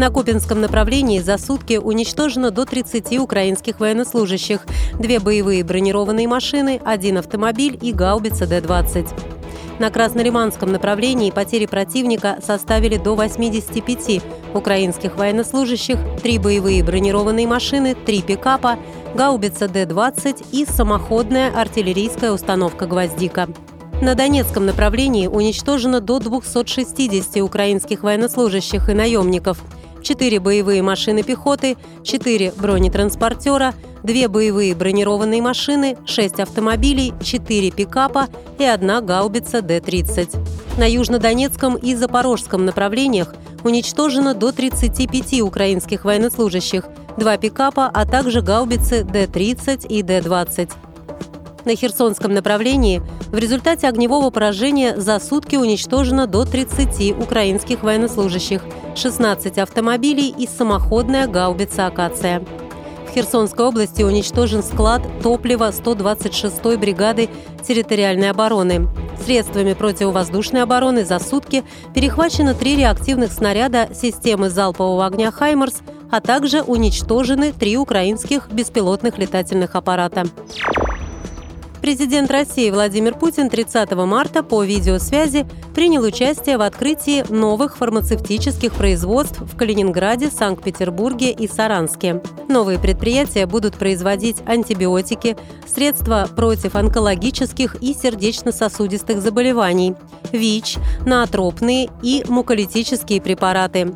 На Купинском направлении за сутки уничтожено до 30 украинских военнослужащих, две боевые бронированные машины, один автомобиль и гаубица Д-20. На Краснолиманском направлении потери противника составили до 85 украинских военнослужащих, три боевые бронированные машины, три пикапа, гаубица Д-20 и самоходная артиллерийская установка «Гвоздика». На Донецком направлении уничтожено до 260 украинских военнослужащих и наемников – 4 боевые машины пехоты, 4 бронетранспортера, 2 боевые бронированные машины, 6 автомобилей, 4 пикапа и одна гаубица Д-30. На Южнодонецком и Запорожском направлениях уничтожено до 35 украинских военнослужащих, 2 пикапа, а также гаубицы Д-30 и Д-20. На Херсонском направлении в результате огневого поражения за сутки уничтожено до 30 украинских военнослужащих, 16 автомобилей и самоходная гаубица «Акация». В Херсонской области уничтожен склад топлива 126-й бригады территориальной обороны. Средствами противовоздушной обороны за сутки перехвачено три реактивных снаряда системы залпового огня «Хаймерс», а также уничтожены три украинских беспилотных летательных аппарата. Президент России Владимир Путин 30 марта по видеосвязи принял участие в открытии новых фармацевтических производств в Калининграде, Санкт-Петербурге и Саранске. Новые предприятия будут производить антибиотики, средства против онкологических и сердечно-сосудистых заболеваний, ВИЧ, наотропные и муколитические препараты.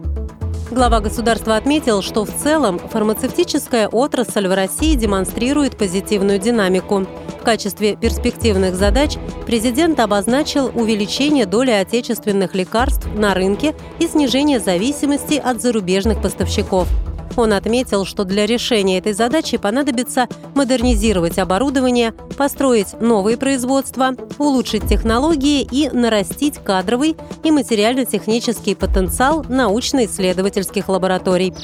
Глава государства отметил, что в целом фармацевтическая отрасль в России демонстрирует позитивную динамику. В качестве перспективных задач президент обозначил увеличение доли отечественных лекарств на рынке и снижение зависимости от зарубежных поставщиков. Он отметил, что для решения этой задачи понадобится модернизировать оборудование, построить новые производства, улучшить технологии и нарастить кадровый и материально-технический потенциал научно-исследовательских лабораторий.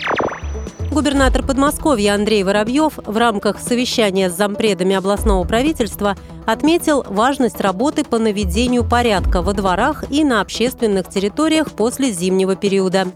Губернатор Подмосковья Андрей Воробьев в рамках совещания с зампредами областного правительства отметил важность работы по наведению порядка во дворах и на общественных территориях после зимнего периода.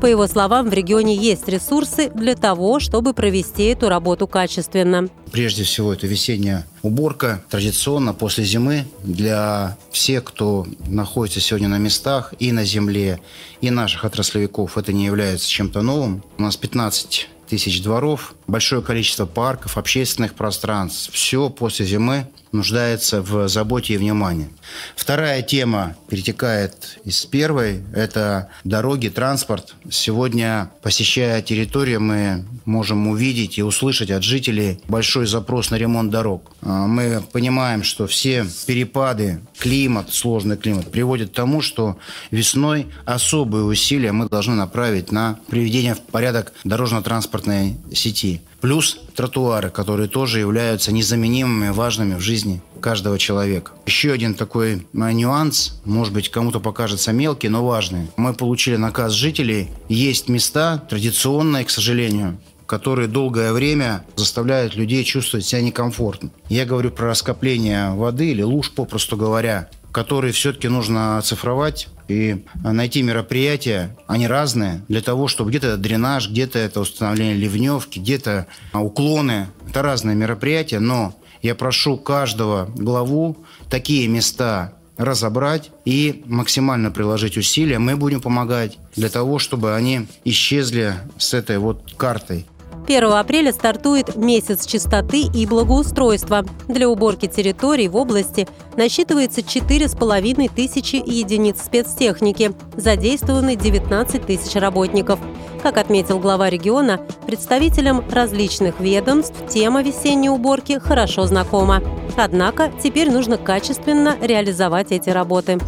По его словам, в регионе есть ресурсы для того, чтобы провести эту работу качественно. Прежде всего, это весенняя уборка. Традиционно после зимы для всех, кто находится сегодня на местах и на земле, и наших отраслевиков, это не является чем-то новым. У нас 15 тысяч дворов, большое количество парков, общественных пространств. Все после зимы нуждается в заботе и внимании. Вторая тема перетекает из первой. Это дороги, транспорт. Сегодня, посещая территорию, мы можем увидеть и услышать от жителей большой запрос на ремонт дорог. А, мы понимаем, что все перепады, климат, сложный климат приводят к тому, что весной особые усилия мы должны направить на приведение в порядок дорожно-транспортной сети. Плюс тротуары, которые тоже являются незаменимыми, важными в жизни каждого человека. Еще один такой а, нюанс, может быть, кому-то покажется мелкий, но важный. Мы получили наказ жителей. Есть места, традиционные, к сожалению, которые долгое время заставляют людей чувствовать себя некомфортно. Я говорю про раскопление воды или луж, попросту говоря, которые все-таки нужно оцифровать и найти мероприятия, они разные, для того, чтобы где-то это дренаж, где-то это установление ливневки, где-то уклоны. Это разные мероприятия, но я прошу каждого главу такие места разобрать и максимально приложить усилия. Мы будем помогать для того, чтобы они исчезли с этой вот картой. 1 апреля стартует месяц чистоты и благоустройства. Для уборки территорий в области насчитывается 4,5 тысячи единиц спецтехники. Задействованы 19 тысяч работников. Как отметил глава региона, представителям различных ведомств тема весенней уборки хорошо знакома. Однако теперь нужно качественно реализовать эти работы.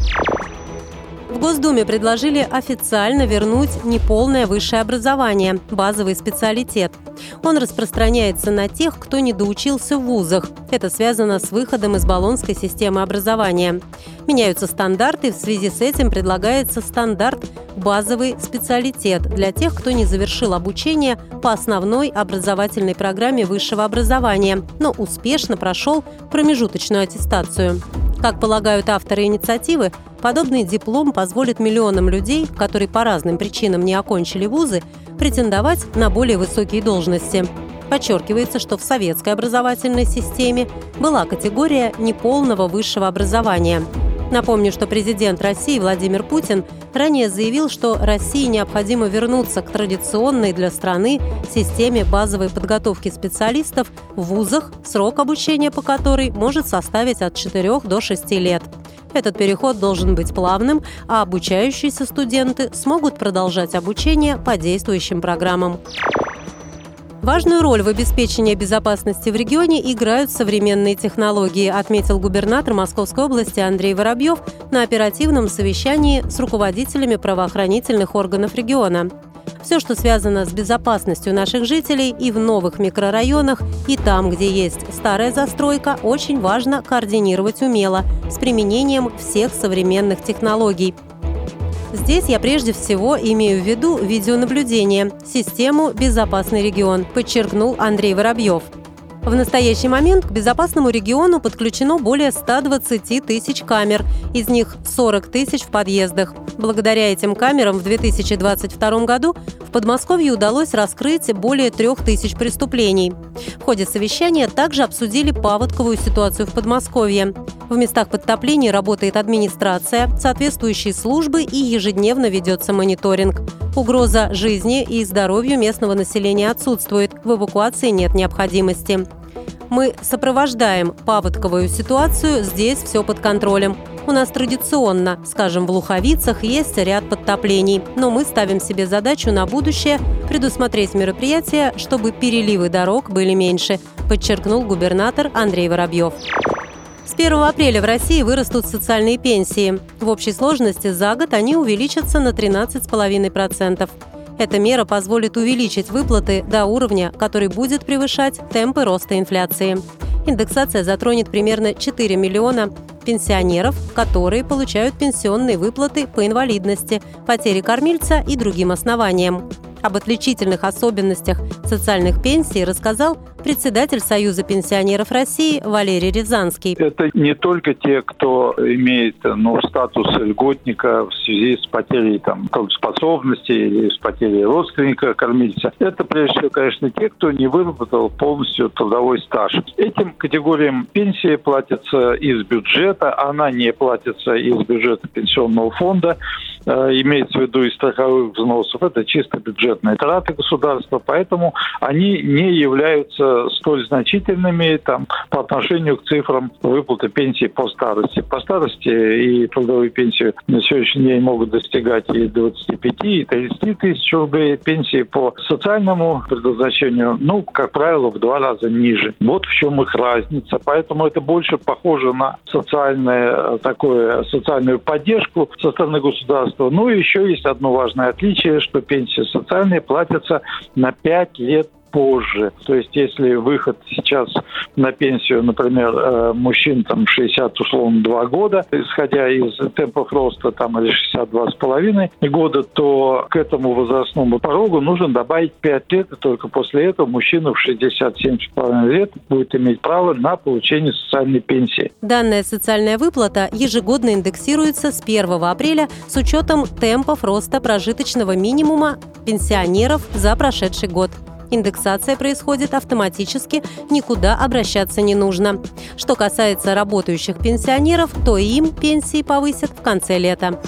В Госдуме предложили официально вернуть неполное высшее образование, базовый специалитет. Он распространяется на тех, кто не доучился в вузах. Это связано с выходом из баллонской системы образования. Меняются стандарты, в связи с этим предлагается стандарт «базовый специалитет» для тех, кто не завершил обучение по основной образовательной программе высшего образования, но успешно прошел промежуточную аттестацию. Как полагают авторы инициативы, подобный диплом позволит миллионам людей, которые по разным причинам не окончили вузы, претендовать на более высокие должности. Подчеркивается, что в советской образовательной системе была категория неполного высшего образования. Напомню, что президент России Владимир Путин ранее заявил, что России необходимо вернуться к традиционной для страны системе базовой подготовки специалистов в вузах, срок обучения по которой может составить от 4 до 6 лет. Этот переход должен быть плавным, а обучающиеся студенты смогут продолжать обучение по действующим программам. Важную роль в обеспечении безопасности в регионе играют современные технологии, отметил губернатор Московской области Андрей Воробьев на оперативном совещании с руководителями правоохранительных органов региона. Все, что связано с безопасностью наших жителей и в новых микрорайонах, и там, где есть старая застройка, очень важно координировать умело, с применением всех современных технологий, Здесь я прежде всего имею в виду видеонаблюдение, систему «Безопасный регион», подчеркнул Андрей Воробьев. В настоящий момент к безопасному региону подключено более 120 тысяч камер, из них 40 тысяч в подъездах. Благодаря этим камерам в 2022 году в Подмосковье удалось раскрыть более трех тысяч преступлений. В ходе совещания также обсудили паводковую ситуацию в Подмосковье. В местах подтоплений работает администрация, соответствующие службы и ежедневно ведется мониторинг. Угроза жизни и здоровью местного населения отсутствует, в эвакуации нет необходимости. Мы сопровождаем паводковую ситуацию, здесь все под контролем. У нас традиционно, скажем, в Луховицах есть ряд подтоплений, но мы ставим себе задачу на будущее предусмотреть мероприятия, чтобы переливы дорог были меньше, подчеркнул губернатор Андрей Воробьев. С 1 апреля в России вырастут социальные пенсии. В общей сложности за год они увеличатся на 13,5%. Эта мера позволит увеличить выплаты до уровня, который будет превышать темпы роста инфляции. Индексация затронет примерно 4 миллиона пенсионеров, которые получают пенсионные выплаты по инвалидности, потере кормильца и другим основаниям. Об отличительных особенностях социальных пенсий рассказал председатель Союза пенсионеров России Валерий Рязанский. Это не только те, кто имеет ну, статус льготника в связи с потерей там, способности или с потерей родственника, кормильца. Это, прежде всего, конечно, те, кто не выработал полностью трудовой стаж. Этим категориям пенсии платятся из бюджета, она не платится из бюджета пенсионного фонда. Э, имеется в виду из страховых взносов, это чисто бюджетные траты государства, поэтому они не являются столь значительными там, по отношению к цифрам выплаты пенсии по старости. По старости и трудовые пенсии на сегодняшний день могут достигать и 25, и 30 тысяч рублей. Пенсии по социальному предназначению, ну, как правило, в два раза ниже. Вот в чем их разница. Поэтому это больше похоже на социальное, э, такое, социальную поддержку со стороны государства, государства. Ну и еще есть одно важное отличие, что пенсии социальные платятся на 5 лет позже. То есть если выход сейчас на пенсию, например, э, мужчин там 60 условно 2 года, исходя из темпов роста там или 62,5 года, то к этому возрастному порогу нужно добавить 5 лет, и только после этого мужчина в 67,5 лет будет иметь право на получение социальной пенсии. Данная социальная выплата ежегодно индексируется с 1 апреля с учетом темпов роста прожиточного минимума пенсионеров за прошедший год. Индексация происходит автоматически, никуда обращаться не нужно. Что касается работающих пенсионеров, то им пенсии повысят в конце лета.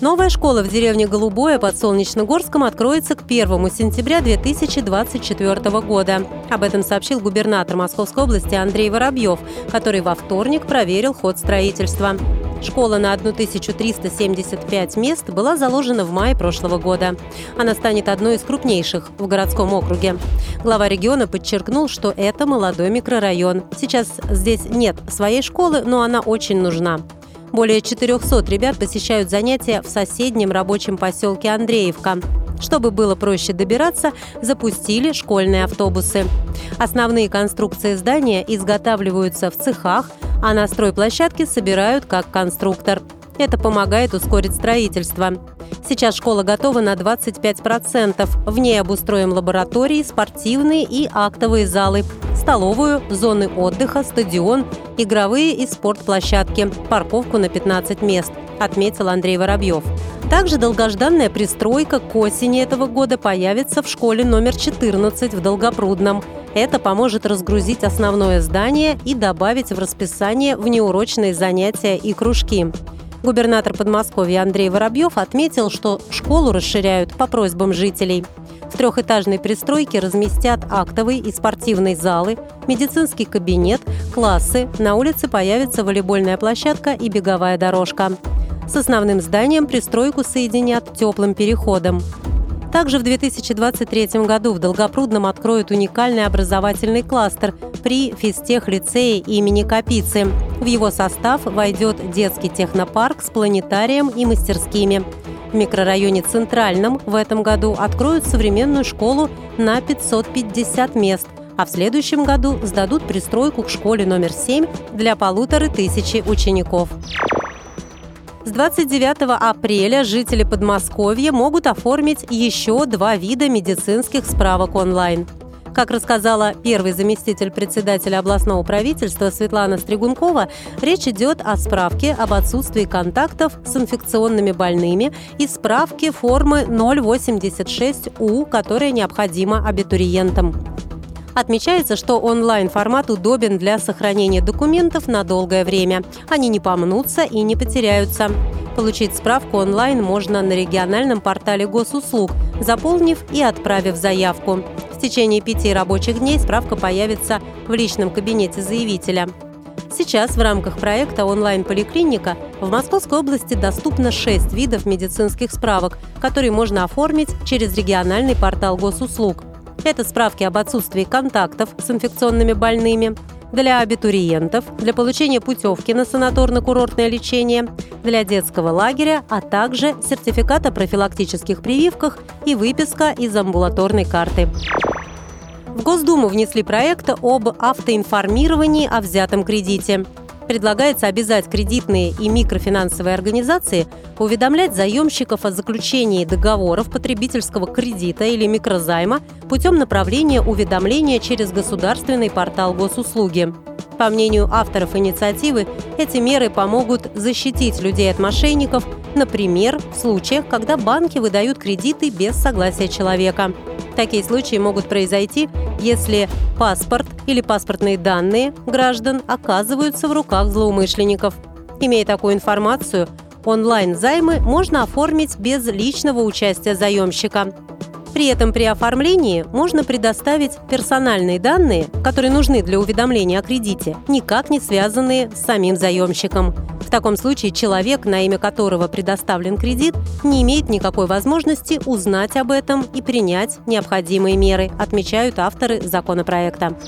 Новая школа в деревне Голубое под Солнечногорском откроется к 1 сентября 2024 года. Об этом сообщил губернатор Московской области Андрей Воробьев, который во вторник проверил ход строительства. Школа на 1375 мест была заложена в мае прошлого года. Она станет одной из крупнейших в городском округе. Глава региона подчеркнул, что это молодой микрорайон. Сейчас здесь нет своей школы, но она очень нужна. Более 400 ребят посещают занятия в соседнем рабочем поселке Андреевка. Чтобы было проще добираться, запустили школьные автобусы. Основные конструкции здания изготавливаются в цехах, а на стройплощадке собирают как конструктор. Это помогает ускорить строительство. Сейчас школа готова на 25%. В ней обустроим лаборатории, спортивные и актовые залы, столовую, зоны отдыха, стадион, игровые и спортплощадки, парковку на 15 мест, отметил Андрей Воробьев. Также долгожданная пристройка к осени этого года появится в школе номер 14 в Долгопрудном. Это поможет разгрузить основное здание и добавить в расписание внеурочные занятия и кружки. Губернатор Подмосковья Андрей Воробьев отметил, что школу расширяют по просьбам жителей. В трехэтажной пристройке разместят актовые и спортивные залы, медицинский кабинет, классы, на улице появится волейбольная площадка и беговая дорожка. С основным зданием пристройку соединят теплым переходом. Также в 2023 году в Долгопрудном откроют уникальный образовательный кластер при физтех-лицее имени Капицы. В его состав войдет детский технопарк с планетарием и мастерскими. В микрорайоне Центральном в этом году откроют современную школу на 550 мест, а в следующем году сдадут пристройку к школе номер 7 для полутора тысячи учеников. С 29 апреля жители Подмосковья могут оформить еще два вида медицинских справок онлайн. Как рассказала первый заместитель председателя областного правительства Светлана Стригункова, речь идет о справке об отсутствии контактов с инфекционными больными и справке формы 086У, которая необходима абитуриентам. Отмечается, что онлайн-формат удобен для сохранения документов на долгое время. Они не помнутся и не потеряются. Получить справку онлайн можно на региональном портале госуслуг, заполнив и отправив заявку. В течение пяти рабочих дней справка появится в личном кабинете заявителя. Сейчас в рамках проекта «Онлайн-поликлиника» в Московской области доступно 6 видов медицинских справок, которые можно оформить через региональный портал госуслуг – это справки об отсутствии контактов с инфекционными больными, для абитуриентов, для получения путевки на санаторно-курортное лечение, для детского лагеря, а также сертификат о профилактических прививках и выписка из амбулаторной карты. В Госдуму внесли проект об автоинформировании о взятом кредите. Предлагается обязать кредитные и микрофинансовые организации уведомлять заемщиков о заключении договоров потребительского кредита или микрозайма путем направления уведомления через государственный портал госуслуги. По мнению авторов инициативы, эти меры помогут защитить людей от мошенников, например, в случаях, когда банки выдают кредиты без согласия человека. Такие случаи могут произойти, если паспорт или паспортные данные граждан оказываются в руках злоумышленников. Имея такую информацию, онлайн-займы можно оформить без личного участия заемщика. При этом при оформлении можно предоставить персональные данные, которые нужны для уведомления о кредите, никак не связанные с самим заемщиком. В таком случае человек, на имя которого предоставлен кредит, не имеет никакой возможности узнать об этом и принять необходимые меры, отмечают авторы законопроекта.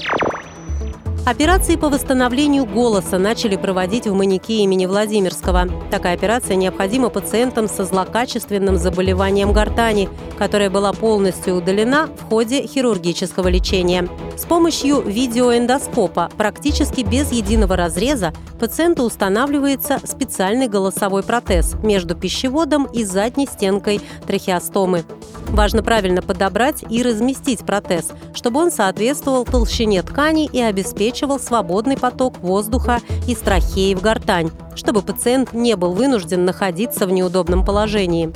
Операции по восстановлению голоса начали проводить в Манике имени Владимирского. Такая операция необходима пациентам со злокачественным заболеванием гортани, которая была полностью удалена в ходе хирургического лечения. С помощью видеоэндоскопа практически без единого разреза пациенту устанавливается специальный голосовой протез между пищеводом и задней стенкой трахеостомы. Важно правильно подобрать и разместить протез, чтобы он соответствовал толщине ткани и обеспечивал свободный поток воздуха из трахеи в гортань, чтобы пациент не был вынужден находиться в неудобном положении.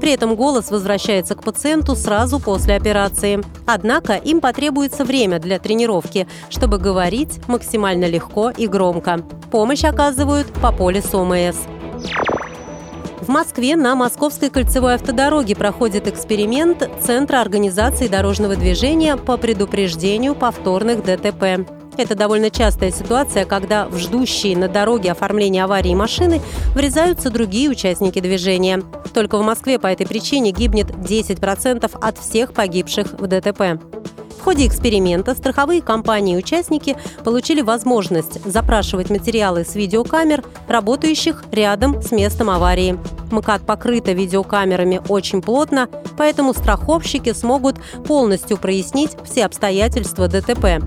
При этом голос возвращается к пациенту сразу после операции. Однако им потребуется время для тренировки, чтобы говорить максимально легко и громко. Помощь оказывают по полису ОМС. В Москве на Московской кольцевой автодороге проходит эксперимент Центра организации дорожного движения по предупреждению повторных ДТП. Это довольно частая ситуация, когда в ждущие на дороге оформления аварии машины врезаются другие участники движения. Только в Москве по этой причине гибнет 10% от всех погибших в ДТП. В ходе эксперимента страховые компании и участники получили возможность запрашивать материалы с видеокамер, работающих рядом с местом аварии. МКАД покрыта видеокамерами очень плотно, поэтому страховщики смогут полностью прояснить все обстоятельства ДТП.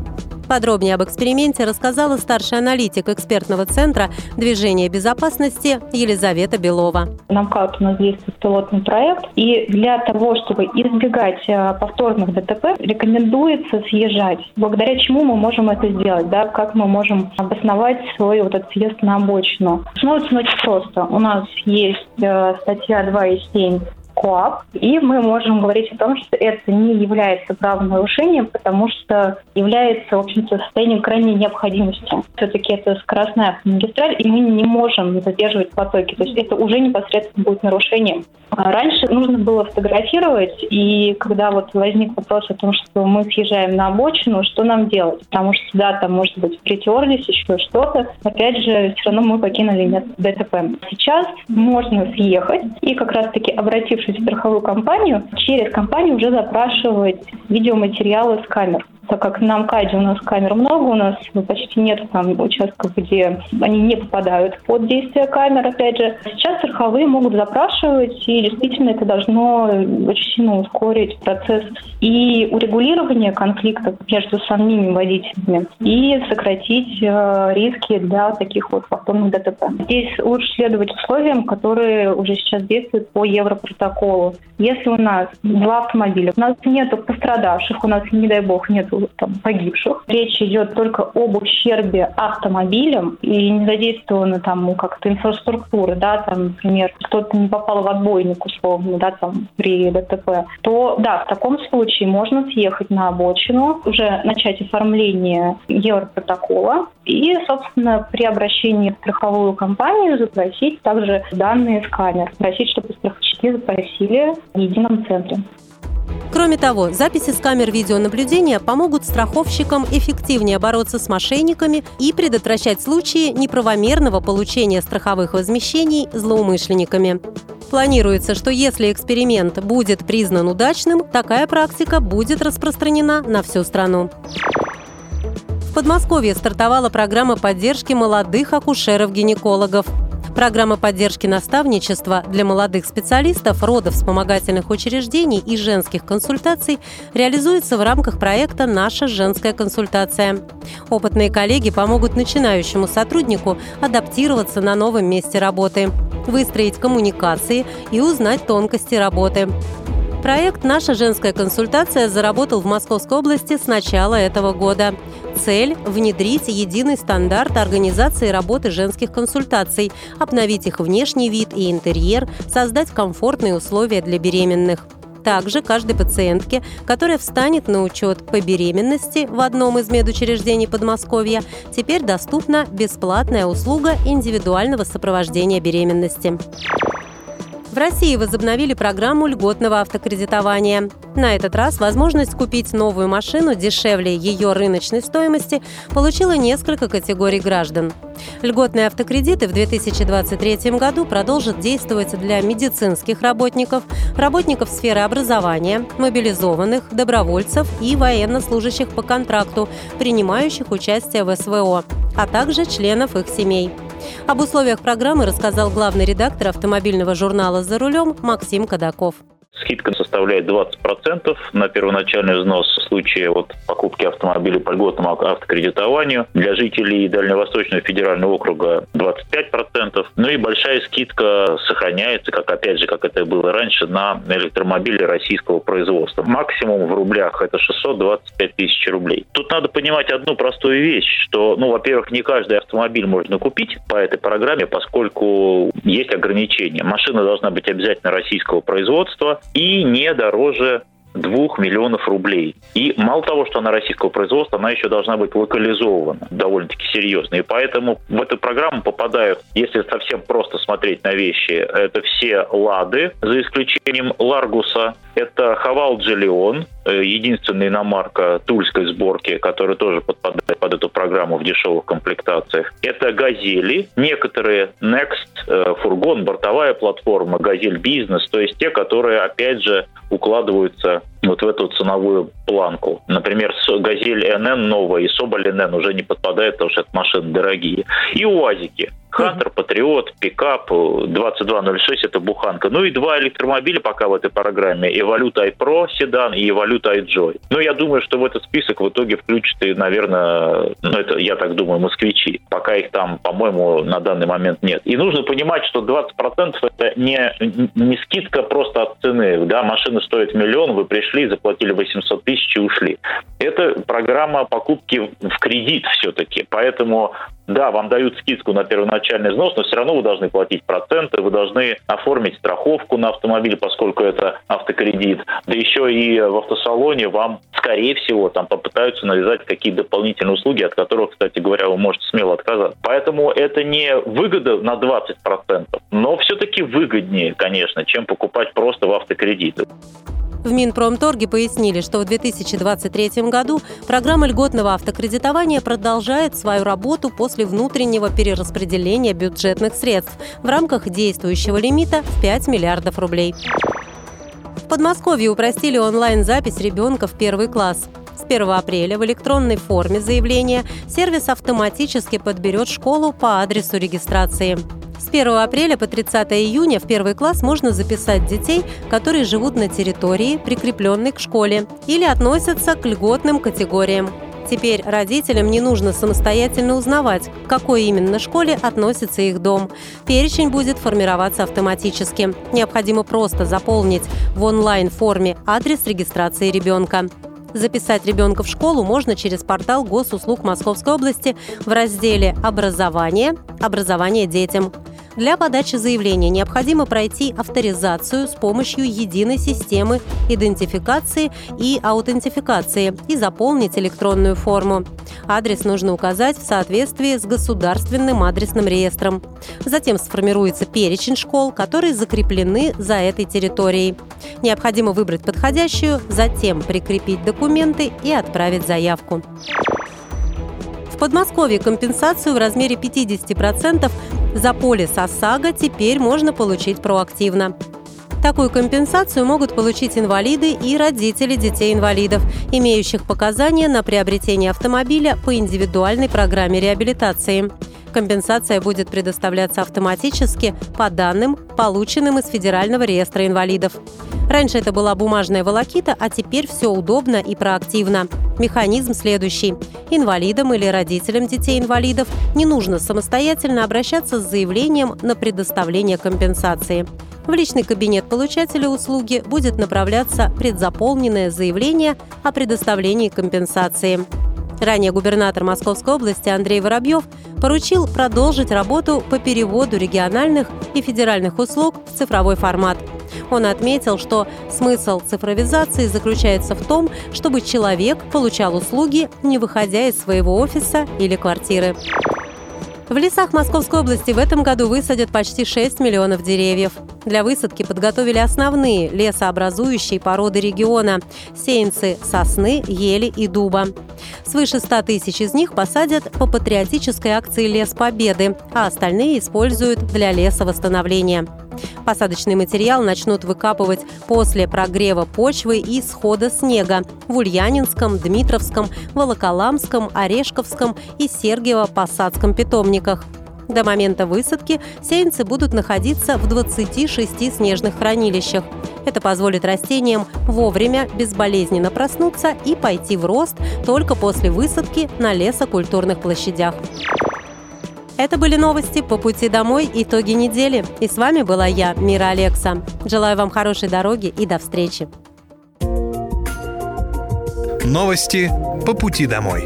Подробнее об эксперименте рассказала старший аналитик экспертного центра движения безопасности Елизавета Белова. На МКАД у нас действует пилотный проект, и для того, чтобы избегать э, повторных ДТП, рекомендуется съезжать. Благодаря чему мы можем это сделать, да, как мы можем обосновать свой вот этот съезд на обочину. Становится очень просто. У нас есть э, статья 2.7 КОАП, и мы можем говорить о том, что это не является правонарушением, потому что является, в общем-то, состоянием крайней необходимости. Все-таки это скоростная магистраль, и мы не можем задерживать потоки. То есть это уже непосредственно будет нарушением. А раньше нужно было фотографировать, и когда вот возник вопрос о том, что мы съезжаем на обочину, что нам делать? Потому что да, там может быть притерлись, еще что-то. Опять же, все равно мы покинули ДТП. Сейчас можно съехать и как раз-таки обратившись страховую компанию, через компанию уже запрашивать видеоматериалы с камер так как на МКАДе у нас камер много, у нас почти нет там участков, где они не попадают под действие камер, опять же. Сейчас страховые могут запрашивать, и действительно это должно очень сильно ускорить процесс и урегулирования конфликтов между самими водителями, и сократить э, риски для таких вот повторных ДТП. Здесь лучше следовать условиям, которые уже сейчас действуют по Европротоколу. Если у нас два автомобиля, у нас нет пострадавших, у нас, не дай бог, нет там, погибших. Речь идет только об ущербе автомобилям и не задействованы там как-то инфраструктуры, да, там, например, кто-то не попал в отбойник условно, да, там при ДТП, то да, в таком случае можно съехать на обочину, уже начать оформление Европротокола и, собственно, при обращении в страховую компанию запросить также данные с камер, просить, чтобы страховщики запросили в едином центре. Кроме того, записи с камер видеонаблюдения помогут страховщикам эффективнее бороться с мошенниками и предотвращать случаи неправомерного получения страховых возмещений злоумышленниками. Планируется, что если эксперимент будет признан удачным, такая практика будет распространена на всю страну. В Подмосковье стартовала программа поддержки молодых акушеров-гинекологов. Программа поддержки наставничества для молодых специалистов родов вспомогательных учреждений и женских консультаций реализуется в рамках проекта «Наша женская консультация». Опытные коллеги помогут начинающему сотруднику адаптироваться на новом месте работы, выстроить коммуникации и узнать тонкости работы. Проект «Наша женская консультация» заработал в Московской области с начала этого года. Цель – внедрить единый стандарт организации работы женских консультаций, обновить их внешний вид и интерьер, создать комфортные условия для беременных. Также каждой пациентке, которая встанет на учет по беременности в одном из медучреждений Подмосковья, теперь доступна бесплатная услуга индивидуального сопровождения беременности. В России возобновили программу льготного автокредитования. На этот раз возможность купить новую машину дешевле ее рыночной стоимости получила несколько категорий граждан. Льготные автокредиты в 2023 году продолжат действовать для медицинских работников, работников сферы образования, мобилизованных, добровольцев и военнослужащих по контракту, принимающих участие в СВО, а также членов их семей. Об условиях программы рассказал главный редактор автомобильного журнала «За рулем» Максим Кадаков. Скидка составляет 20% на первоначальный взнос в случае вот покупки автомобиля по льготному автокредитованию. Для жителей Дальневосточного федерального округа 25%. Ну и большая скидка сохраняется, как опять же, как это было раньше, на электромобили российского производства. Максимум в рублях это 625 тысяч рублей. Тут надо понимать одну простую вещь, что, ну, во-первых, не каждый автомобиль можно купить по этой программе, поскольку есть ограничения. Машина должна быть обязательно российского производства, и не дороже 2 миллионов рублей. И мало того, что она российского производства, она еще должна быть локализована довольно-таки серьезно. И поэтому в эту программу попадают, если совсем просто смотреть на вещи, это все «Лады», за исключением «Ларгуса», это «Хавал Джелион», э, единственная иномарка тульской сборки, которая тоже подпадает под эту программу в дешевых комплектациях. Это «Газели», некоторые Next, э, фургон, бортовая платформа, «Газель Бизнес», то есть те, которые, опять же, укладываются вот в эту ценовую планку. Например, «Газель НН» новая и «Соболь НН» уже не подпадает, потому что это машины дорогие. И «УАЗики». Хантер, Патриот, пикап, 2206 это буханка. Ну и два электромобиля пока в этой программе. Эволют iPro седан и Эволют iJoy. Ну, я думаю, что в этот список в итоге включат и, наверное, ну, это, я так думаю, москвичи. Пока их там, по-моему, на данный момент нет. И нужно понимать, что 20% это не, не скидка просто от цены. Да, машина стоит миллион, вы пришли, заплатили 800 тысяч и ушли. Это программа покупки в кредит все-таки. Поэтому да, вам дают скидку на первоначальный взнос, но все равно вы должны платить проценты, вы должны оформить страховку на автомобиль, поскольку это автокредит. Да еще и в автосалоне вам, скорее всего, там попытаются навязать какие-то дополнительные услуги, от которых, кстати говоря, вы можете смело отказаться. Поэтому это не выгода на 20%, но все-таки выгоднее, конечно, чем покупать просто в автокредит. В Минпромторге пояснили, что в 2023 году программа льготного автокредитования продолжает свою работу после внутреннего перераспределения бюджетных средств в рамках действующего лимита в 5 миллиардов рублей. В Подмосковье упростили онлайн-запись ребенка в первый класс. С 1 апреля в электронной форме заявления сервис автоматически подберет школу по адресу регистрации. С 1 апреля по 30 июня в первый класс можно записать детей, которые живут на территории, прикрепленной к школе, или относятся к льготным категориям. Теперь родителям не нужно самостоятельно узнавать, к какой именно школе относится их дом. Перечень будет формироваться автоматически. Необходимо просто заполнить в онлайн-форме адрес регистрации ребенка. Записать ребенка в школу можно через портал госуслуг Московской области в разделе «Образование. Образование детям». Для подачи заявления необходимо пройти авторизацию с помощью единой системы идентификации и аутентификации и заполнить электронную форму. Адрес нужно указать в соответствии с государственным адресным реестром. Затем сформируется перечень школ, которые закреплены за этой территорией. Необходимо выбрать подходящую, затем прикрепить документы и отправить заявку. В Подмосковье компенсацию в размере 50% за полис ОСАГО теперь можно получить проактивно. Такую компенсацию могут получить инвалиды и родители детей-инвалидов, имеющих показания на приобретение автомобиля по индивидуальной программе реабилитации. Компенсация будет предоставляться автоматически по данным, полученным из Федерального реестра инвалидов. Раньше это была бумажная волокита, а теперь все удобно и проактивно. Механизм следующий. Инвалидам или родителям детей-инвалидов не нужно самостоятельно обращаться с заявлением на предоставление компенсации. В личный кабинет получателя услуги будет направляться предзаполненное заявление о предоставлении компенсации. Ранее губернатор Московской области Андрей Воробьев поручил продолжить работу по переводу региональных и федеральных услуг в цифровой формат. Он отметил, что смысл цифровизации заключается в том, чтобы человек получал услуги, не выходя из своего офиса или квартиры. В лесах Московской области в этом году высадят почти 6 миллионов деревьев. Для высадки подготовили основные лесообразующие породы региона – сеянцы сосны, ели и дуба. Свыше 100 тысяч из них посадят по патриотической акции «Лес Победы», а остальные используют для лесовосстановления. Посадочный материал начнут выкапывать после прогрева почвы и схода снега в Ульянинском, Дмитровском, Волоколамском, Орешковском и Сергиево-Посадском питомниках. До момента высадки сеянцы будут находиться в 26 снежных хранилищах. Это позволит растениям вовремя безболезненно проснуться и пойти в рост только после высадки на лесокультурных площадях. Это были новости по пути домой, итоги недели. И с вами была я, Мира Алекса. Желаю вам хорошей дороги и до встречи. Новости по пути домой.